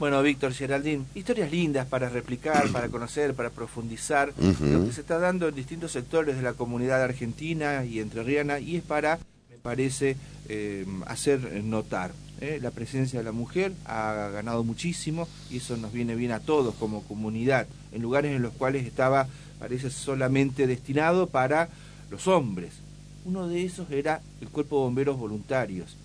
Bueno, Víctor Geraldín, historias lindas para replicar, para conocer, para profundizar lo que se está dando en distintos sectores de la comunidad argentina y entrerriana y es para, me parece, eh, hacer notar. ¿eh? La presencia de la mujer ha ganado muchísimo y eso nos viene bien a todos como comunidad, en lugares en los cuales estaba, parece, solamente destinado para los hombres. Uno de esos era el Cuerpo de Bomberos Voluntarios.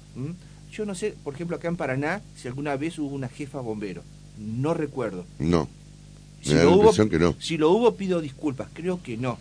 Yo no sé, por ejemplo, acá en Paraná, si alguna vez hubo una jefa bombero. No recuerdo. No. Si lo, hubo, que no. si lo hubo, pido disculpas. Creo que no.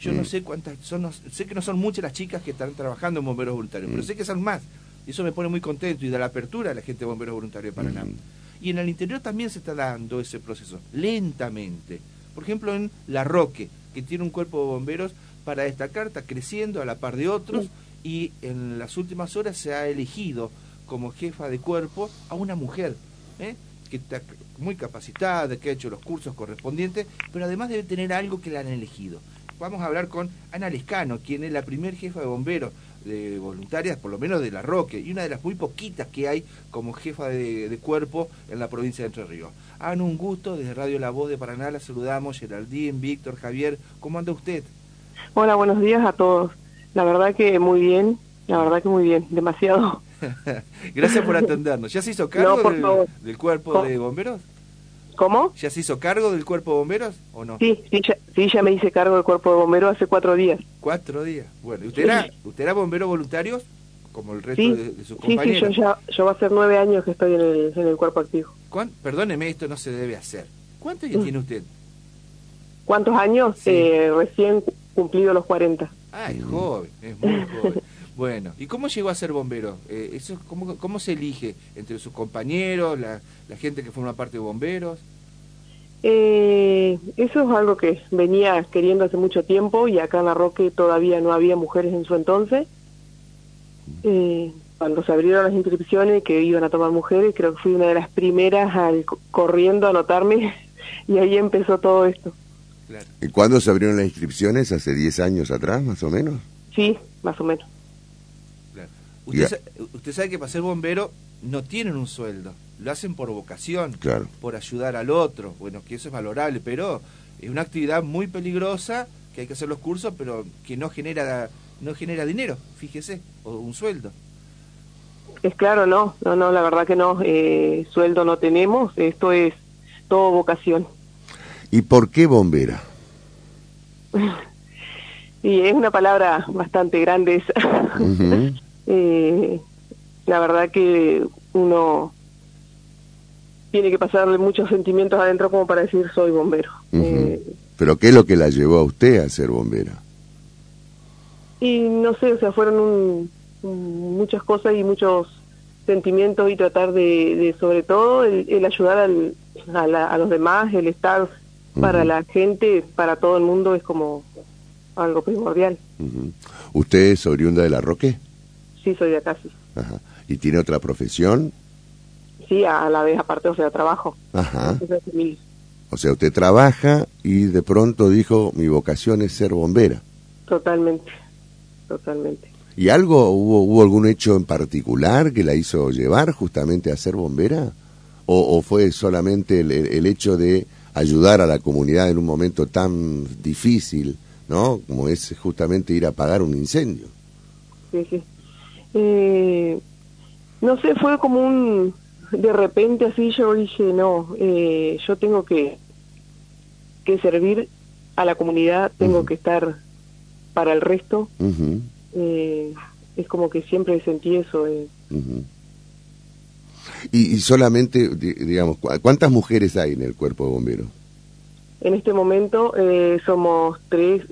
Yo no mm. sé cuántas son, sé que no son muchas las chicas que están trabajando en bomberos voluntarios, pero mm. sé que son más. Y eso me pone muy contento y da la apertura a la gente de bomberos voluntarios de Paraná. Mm. Y en el interior también se está dando ese proceso, lentamente. Por ejemplo, en La Roque, que tiene un cuerpo de bomberos para destacar, está creciendo a la par de otros y en las últimas horas se ha elegido como jefa de cuerpo a una mujer, ¿eh? que está muy capacitada, que ha hecho los cursos correspondientes, pero además debe tener algo que la han elegido. Vamos a hablar con Ana Lescano, quien es la primer jefa de bomberos de voluntarias, por lo menos de La Roque, y una de las muy poquitas que hay como jefa de, cuerpo en la provincia de Entre Ríos. Ana, un gusto, desde Radio La Voz de Paraná la saludamos, Geraldín, Víctor, Javier, ¿cómo anda usted? Hola, buenos días a todos. La verdad que muy bien, la verdad que muy bien, demasiado Gracias por atendernos. ¿Ya se hizo cargo del, cuerpo de bomberos? ¿Cómo? ¿Ya se hizo cargo del cuerpo de bomberos o no? Sí, sí ya, me hice cargo del cuerpo de bomberos hace cuatro días. ¿Cuatro días? Bueno, ¿usted, era, ¿usted era bombero voluntario como el resto de, sus compañeros? Sí, sí, yo, ya, yo va a ser nueve años que estoy en el, en el cuerpo activo. Perdóneme, esto no se debe hacer. ¿Cuántos años mm. tiene usted? ¿Cuántos años? Eh, recién cumplido los 40. Ah, es joven, es muy joven. Bueno, ¿y cómo llegó a ser bombero? Eh, eso, ¿cómo, ¿Cómo se elige entre sus compañeros, la, gente que forma parte de bomberos? Eh, eso es algo que venía queriendo hace mucho tiempo y acá en La Roque todavía no había mujeres en su entonces. Eh, cuando se abrieron las inscripciones que iban a tomar mujeres, creo que fui una de las primeras al, corriendo a anotarme y ahí empezó todo esto. ¿Y cuándo se abrieron las inscripciones? ¿Hace 10 años atrás, más o menos? Sí, más o menos. Usted, sabe, que para ser bombero no tienen un sueldo, lo hacen por vocación, por ayudar al otro. Bueno, que eso es valorable, pero es una actividad muy peligrosa que hay que hacer los cursos, pero que no genera no genera dinero, fíjese, o un sueldo. Es claro, no, no, no, la verdad que no, eh, sueldo no tenemos, esto es todo vocación. ¿Y por qué bombera? y es una palabra bastante grande esa. eh, la verdad que uno tiene que pasarle muchos sentimientos adentro como para decir soy bombero. Eh, ¿Pero qué es lo que la llevó a usted a ser bombera? Y no sé, o sea, fueron muchas cosas y muchos sentimientos y tratar de, sobre todo, el, ayudar al, a, los demás, el estar para la gente, para todo el mundo es como algo primordial. ¿Usted es oriunda de La Roque? Sí, soy de acá, sí. Ajá. ¿Y tiene otra profesión? Sí, a la vez aparte, o sea, trabajo. Ajá. O sea, usted trabaja y de pronto dijo, mi vocación es ser bombera. Totalmente, totalmente. ¿Y algo, hubo, hubo algún hecho en particular que la hizo llevar justamente a ser bombera? ¿O, fue solamente el, el, hecho de ayudar a la comunidad en un momento tan difícil, ¿no? Como es justamente ir a apagar un incendio. Sí, sí eh, no sé, fue como un, de repente así yo dije, no, eh, yo tengo que, que servir a la comunidad, tengo que estar para el resto. eh, es como que siempre sentí eso. Eh. y, y, solamente, digamos, ¿cuántas mujeres hay en el cuerpo de bomberos? En este momento eh, somos tres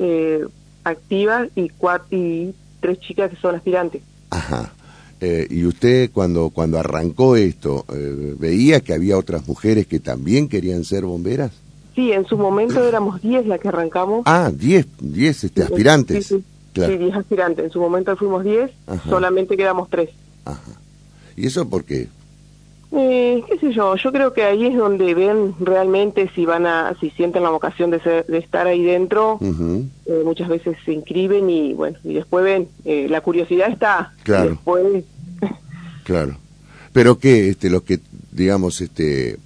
activas y, cuatro, y tres chicas que son aspirantes. Ajá. Eh, ¿Y usted cuando, cuando arrancó esto, eh, veía que había otras mujeres que también querían ser bomberas? Sí, en su momento éramos 10 las que arrancamos. Ah, 10, 10 este, aspirantes. Sí, sí, 10 aspirantes. En su momento fuimos 10, solamente quedamos 3. Ajá. ¿Y eso por qué? Eh, qué sé yo, yo creo que ahí es donde ven realmente si van a, si sienten la vocación de, ser, de estar ahí dentro, eh, muchas veces se inscriben y bueno, y después ven, eh, la curiosidad está, claro. Claro. Pero que, este, los que, digamos, este,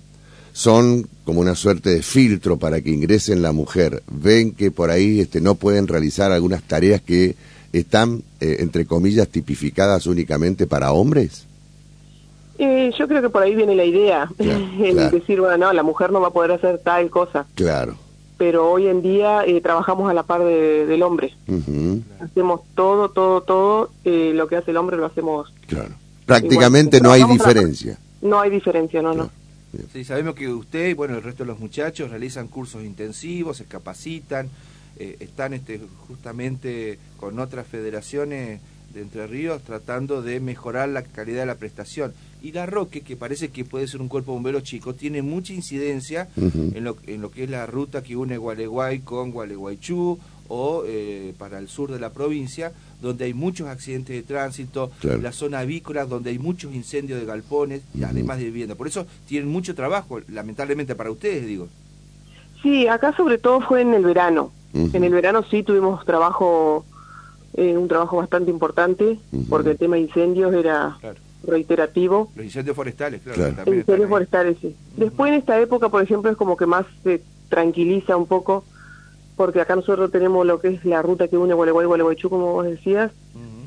son como una suerte de filtro para que ingresen la mujer. Ven que por ahí este, no pueden realizar algunas tareas que están, eh, entre comillas, tipificadas únicamente para hombres. Eh, yo creo que por ahí viene la idea, el decir, bueno, no, la mujer no va a poder hacer tal cosa. Claro. Pero hoy en día eh, trabajamos a la par del hombre. Hacemos todo, todo, todo, lo que hace el hombre lo hacemos. Claro. Prácticamente no hay diferencia. No hay diferencia, no, no. Sí, sabemos que usted y bueno, el resto de los muchachos realizan cursos intensivos, se capacitan, eh, están este, justamente con otras federaciones de Entre Ríos tratando de mejorar la calidad de la prestación. Y la Roque, que parece que puede ser un cuerpo bombero chico, tiene mucha incidencia en, lo, en lo que es la ruta que une Gualeguay con Gualeguaychú o eh, para el sur de la provincia, donde hay muchos accidentes de tránsito, la zona avícola, donde hay muchos incendios de galpones, y además de vivienda. Por eso tienen mucho trabajo, lamentablemente para ustedes, digo. Sí, acá sobre todo fue en el verano. En el verano sí tuvimos trabajo, eh, un trabajo bastante importante, porque el tema de incendios era reiterativo. Los incendios forestales, claro. Los incendios forestales, sí. Después en esta época, por ejemplo, es como que más se tranquiliza un poco porque acá nosotros tenemos lo que es la ruta que une Gualeguay y Gualeguaychú, como vos decías,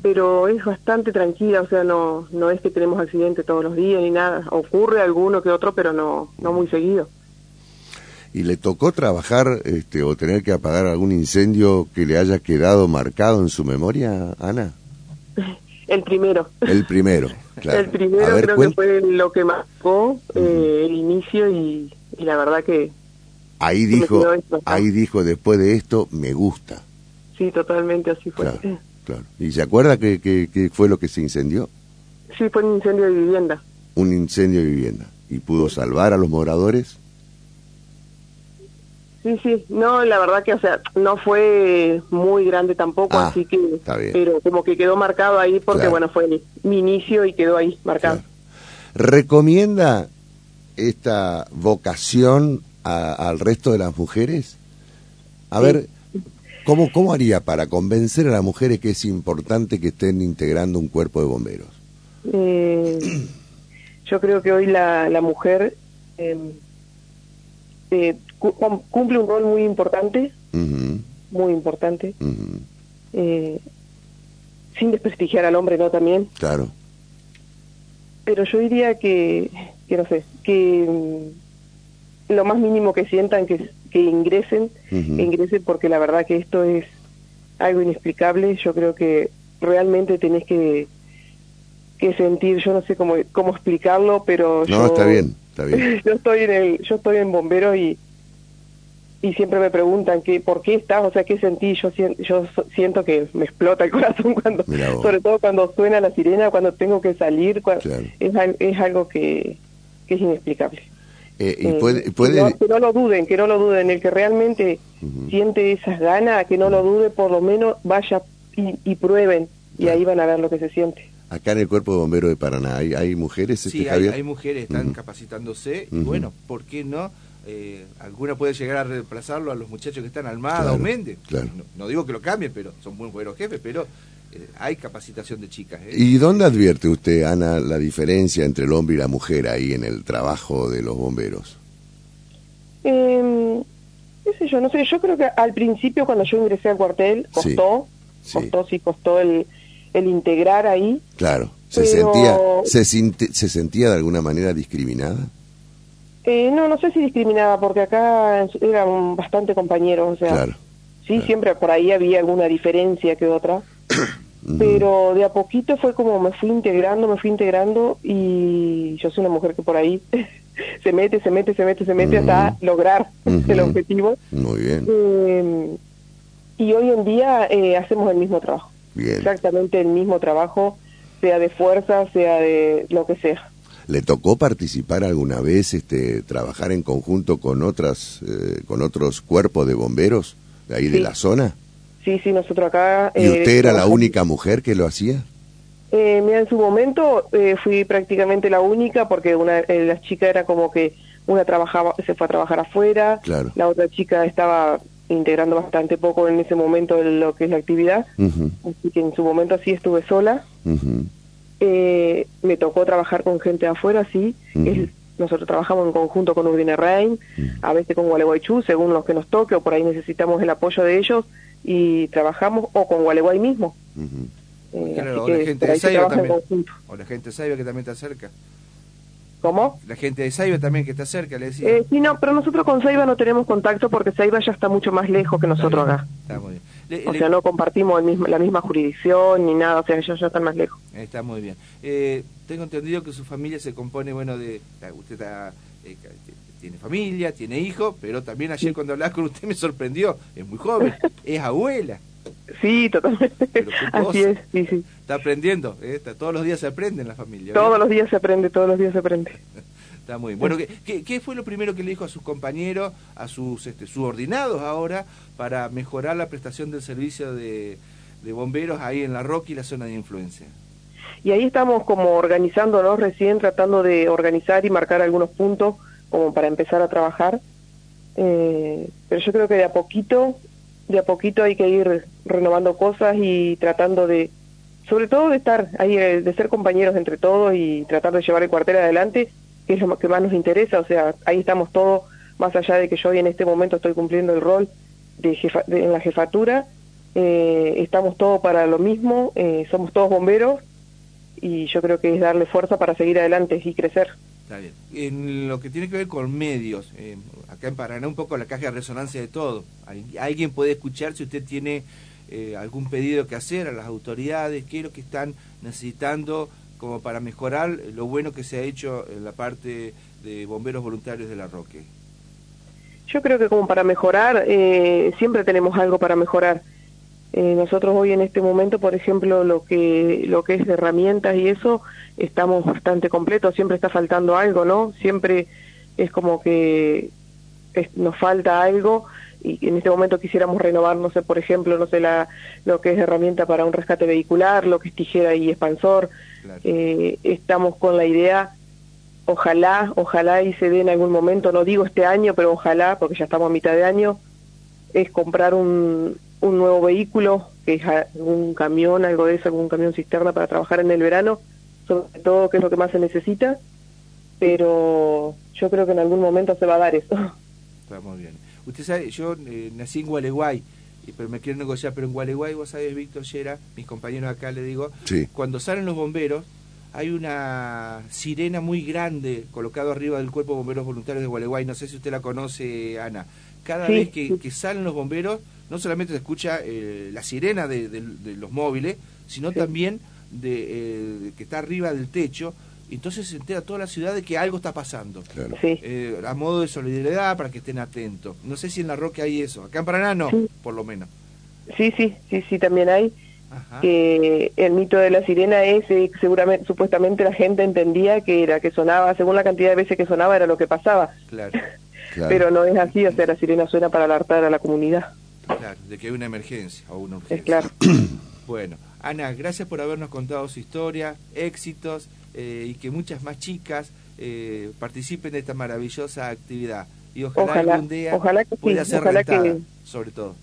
pero es bastante tranquila, o sea, no no es que tenemos accidentes todos los días ni nada. Ocurre alguno que otro, pero no no muy seguido. ¿Y le tocó trabajar este, o tener que apagar algún incendio que le haya quedado marcado en su memoria, Ana? El primero. El primero, claro. El primero creo que fue lo que marcó eh, el inicio y la verdad que Ahí dijo, ahí dijo, después de esto, me gusta. Sí, totalmente así fue. Claro, ¿Y se acuerda que, que, fue lo que se incendió? Sí, fue un incendio de vivienda. Un incendio de vivienda. ¿Y pudo salvar a los moradores? Sí, sí, no, la verdad que, o sea, no fue muy grande tampoco, ah, así que, pero como que quedó marcado ahí porque, bueno, fue mi inicio y quedó ahí marcado. ¿Recomienda esta vocación al resto de las mujeres? A ver, ¿cómo, ¿cómo haría para convencer a las mujeres que es importante que estén integrando un cuerpo de bomberos? Eh, yo creo que hoy la, la mujer em, eh, cumple un rol muy importante, muy importante, eh, sin desprestigiar al hombre, ¿no? También. Claro. Pero yo diría que, que no sé, que lo más mínimo que sientan que, que ingresen, ingresen porque la verdad que esto es algo inexplicable. Yo creo que realmente tenés que, que sentir, yo no sé cómo, cómo explicarlo, pero no, yo, está bien, está bien. yo estoy en el, yo estoy en bombero y y siempre me preguntan que por qué estás, o sea, qué sentí, yo yo siento que me explota el corazón cuando sobre todo cuando suena la sirena, cuando tengo que salir, es, es algo que, que es inexplicable. Eh, y eh, puede, Que, no, lo duden, que no lo duden. El que realmente siente esas ganas, que no lo dude, por lo menos vaya y, prueben. Y ahí van a ver lo que se siente. Acá en el Cuerpo de Bomberos de Paraná, ¿hay, hay mujeres? Sí, este, hay, hay, mujeres, están capacitándose. Y bueno, ¿por qué no? Eh, alguna puede llegar a reemplazarlo a los muchachos que están Almada o Méndez. No, digo que lo cambien, pero son muy buenos jefes, pero eh, hay capacitación de chicas. ¿eh? ¿Y dónde advierte usted, Ana, la diferencia entre el hombre y la mujer ahí en el trabajo de los bomberos? Eh, sé yo, no sé, yo creo que al principio cuando yo ingresé al cuartel costó, costó, sí, costó el, el integrar ahí. Claro, ¿se, sentía, se, ¿se sentía de alguna manera discriminada? Eh, no, no sé si discriminada, porque acá eran bastante compañeros, o sea, sí, siempre por ahí había alguna diferencia que otra, pero de a poquito fue como me fui integrando, me fui integrando y yo soy una mujer que por ahí se mete, se mete, se mete, se mete hasta lograr el objetivo. Muy bien. Em, y hoy en día eh, hacemos el mismo trabajo. Exactamente el mismo trabajo, sea de fuerza, sea de lo que sea. ¿Le tocó participar alguna vez, este, trabajar en conjunto con otras, eh, con otros cuerpos de bomberos de ahí de la zona? Sí, sí, nosotros acá... ¿Y usted era la única mujer que lo hacía? Eh, mira, en su momento eh, fui prácticamente la única porque una eh, la chica era como que una trabajaba, se fue a trabajar afuera, la otra chica estaba integrando bastante poco en ese momento lo que es la actividad, así que en su momento sí estuve sola. Me tocó trabajar con gente afuera, sí. nosotros trabajamos en conjunto con Urdine Rein, mm. a veces con Gualeguaychú, según los que nos toque, o por ahí necesitamos el apoyo de ellos, y trabajamos, o con Gualeguay mismo. Eh, o, la gente de Saiba también, o la gente de Saiba que también está cerca. ¿Cómo? La gente de Saiba también que está cerca, le decía. Eh, sí, no, pero nosotros con Saiba no tenemos contacto porque Saiba ya está mucho más lejos que nosotros acá. Está muy bien. o sea, no compartimos el mismo, la misma jurisdicción ni nada, o sea, ellos ya están más lejos. Está muy bien. Eh, tengo entendido que su familia se compone, bueno, de... Usted está, eh, tiene familia, tiene hijos, pero también ayer cuando hablaba con usted me sorprendió, es muy joven, es abuela. Sí, totalmente. Así es, sí, sí. Está aprendiendo, ¿eh? todos los días se aprende en la familia. Todos los días se aprende, todos los días se aprende. Está muy bien. Bueno, ¿qué, ¿qué, fue lo primero que le dijo a sus compañeros, a sus este, subordinados ahora, para mejorar la prestación del servicio de, bomberos ahí en la Roca y la zona de influencia? Y ahí estamos como organizándonos recién, tratando de organizar y marcar algunos puntos como para empezar a trabajar. Eh, pero yo creo que de a poquito de a poquito hay que ir renovando cosas y tratando de, sobre todo de estar ahí, eh, de ser compañeros entre todos y tratar de llevar el cuartel adelante, que es lo que más nos interesa, o sea, ahí estamos todos, más allá de que yo hoy en este momento estoy cumpliendo el rol de, jefa, en la jefatura, eh, estamos todos para lo mismo, eh, somos todos bomberos y yo creo que es darle fuerza para seguir adelante y crecer. Está bien. En lo que tiene que ver con medios, eh, acá en Paraná un poco la caja de resonancia de todo. Alguien puede escuchar si usted tiene eh, algún pedido que hacer a las autoridades, qué es lo que están necesitando como para mejorar lo bueno que se ha hecho en la parte de bomberos voluntarios de la Roque. Yo creo que como para mejorar, eh, siempre tenemos algo para mejorar. Eh, nosotros hoy en este momento, por ejemplo, lo que lo que es herramientas y eso, estamos bastante completos, siempre está faltando algo, ¿no? Siempre es como que nos falta algo y en este momento quisiéramos renovar, no sé, por ejemplo, no sé, la, lo que es herramienta para un rescate vehicular, lo que es tijera y expansor. Eh, estamos con la idea, ojalá, ojalá y se dé en algún momento, no digo este año, pero ojalá, porque ya estamos a mitad de año, es comprar un, un nuevo vehículo, que es algún camión, algo de eso, algún camión cisterna para trabajar en el verano, sobre todo que es lo que más se necesita, pero yo creo que en algún momento se va a dar eso. Está muy bien. Usted sabe, yo eh, nací en Gualeguay, pero me quiero negociar, pero en Gualeguay, vos sabés, Víctor Yera, mis compañeros acá le digo, cuando salen los bomberos, hay una sirena muy grande colocada arriba del cuerpo de bomberos voluntarios de Gualeguay, no sé si usted la conoce, Ana. Cada vez que, que salen los bomberos, no solamente se escucha eh, la sirena de, los móviles, sino también de, eh, que está arriba del techo, entonces se entera toda la ciudad de que algo está pasando. Eh, a modo de solidaridad, para que estén atentos. No sé si en La Roque hay eso. Acá en Paraná no, por lo menos. Sí, sí, sí, sí, también hay. Que el mito de la sirena es, seguramente, supuestamente la gente entendía que era, que sonaba, según la cantidad de veces que sonaba, era lo que pasaba. Claro. Pero no es así, o sea, la sirena suena para alertar a la comunidad. Claro, de que hay una emergencia o una urgencia. claro. Bueno, Ana, gracias por habernos contado su historia, éxitos eh, y que muchas más chicas eh, participen de esta maravillosa actividad. Y ojalá, algún día ojalá que pueda ser ojalá que, sobre todo.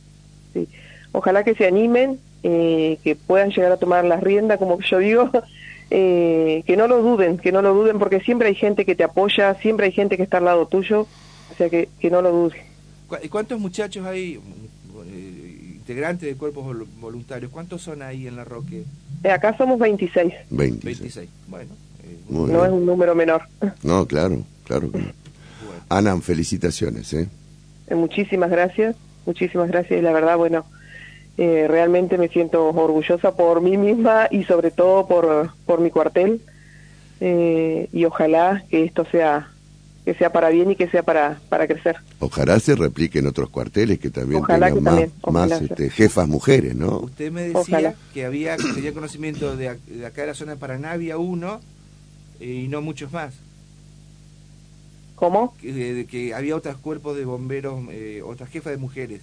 Sí. Ojalá que se animen, eh, que puedan llegar a tomar las riendas, como yo digo, que no lo duden, que no lo duden, porque siempre hay gente que te apoya, siempre hay gente que está al lado tuyo, o sea que, que no lo duden. ¿Cuántos muchachos hay, integrantes de cuerpos voluntarios, ¿cuántos son ahí en la Roque? Eh, acá somos 26. 26. Bueno. Eh, no es un número menor. No, claro, claro. Ana, felicitaciones. ¿eh? ¿eh? muchísimas gracias, muchísimas gracias. Y la verdad, bueno, realmente me siento orgullosa por mí misma y sobre todo por, por mi cuartel. y ojalá que esto sea que sea para bien y que sea para, para crecer. Ojalá se replique en otros cuarteles que también tengan más, más este, jefas mujeres, ¿no? Usted me decía que había que tenía conocimiento de, acá de la zona de Paraná, había uno eh, y no muchos más. ¿Cómo? Que, de, que había otros cuerpos de bomberos, eh, otras jefas de mujeres.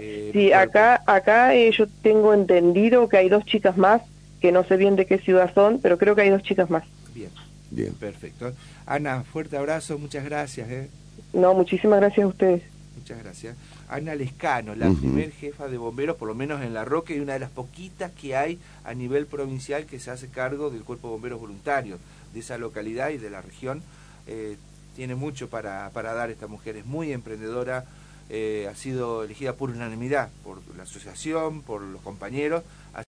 Eh, sí, acá, acá yo tengo entendido que hay dos chicas más, que no sé bien de qué ciudad son, pero creo que hay dos chicas más. Bien. Bien. Perfecto. Ana, fuerte abrazo, muchas gracias. ¿eh? No, muchísimas gracias a ustedes. Muchas gracias. Ana Lescano, la primer jefa de bomberos, por lo menos en La Roque, y una de las poquitas que hay a nivel provincial que se hace cargo del Cuerpo de Bomberos Voluntarios de esa localidad y de la región. Eh, tiene mucho para, para dar esta mujer, es muy emprendedora, eh, ha sido elegida por unanimidad, por la asociación, por los compañeros.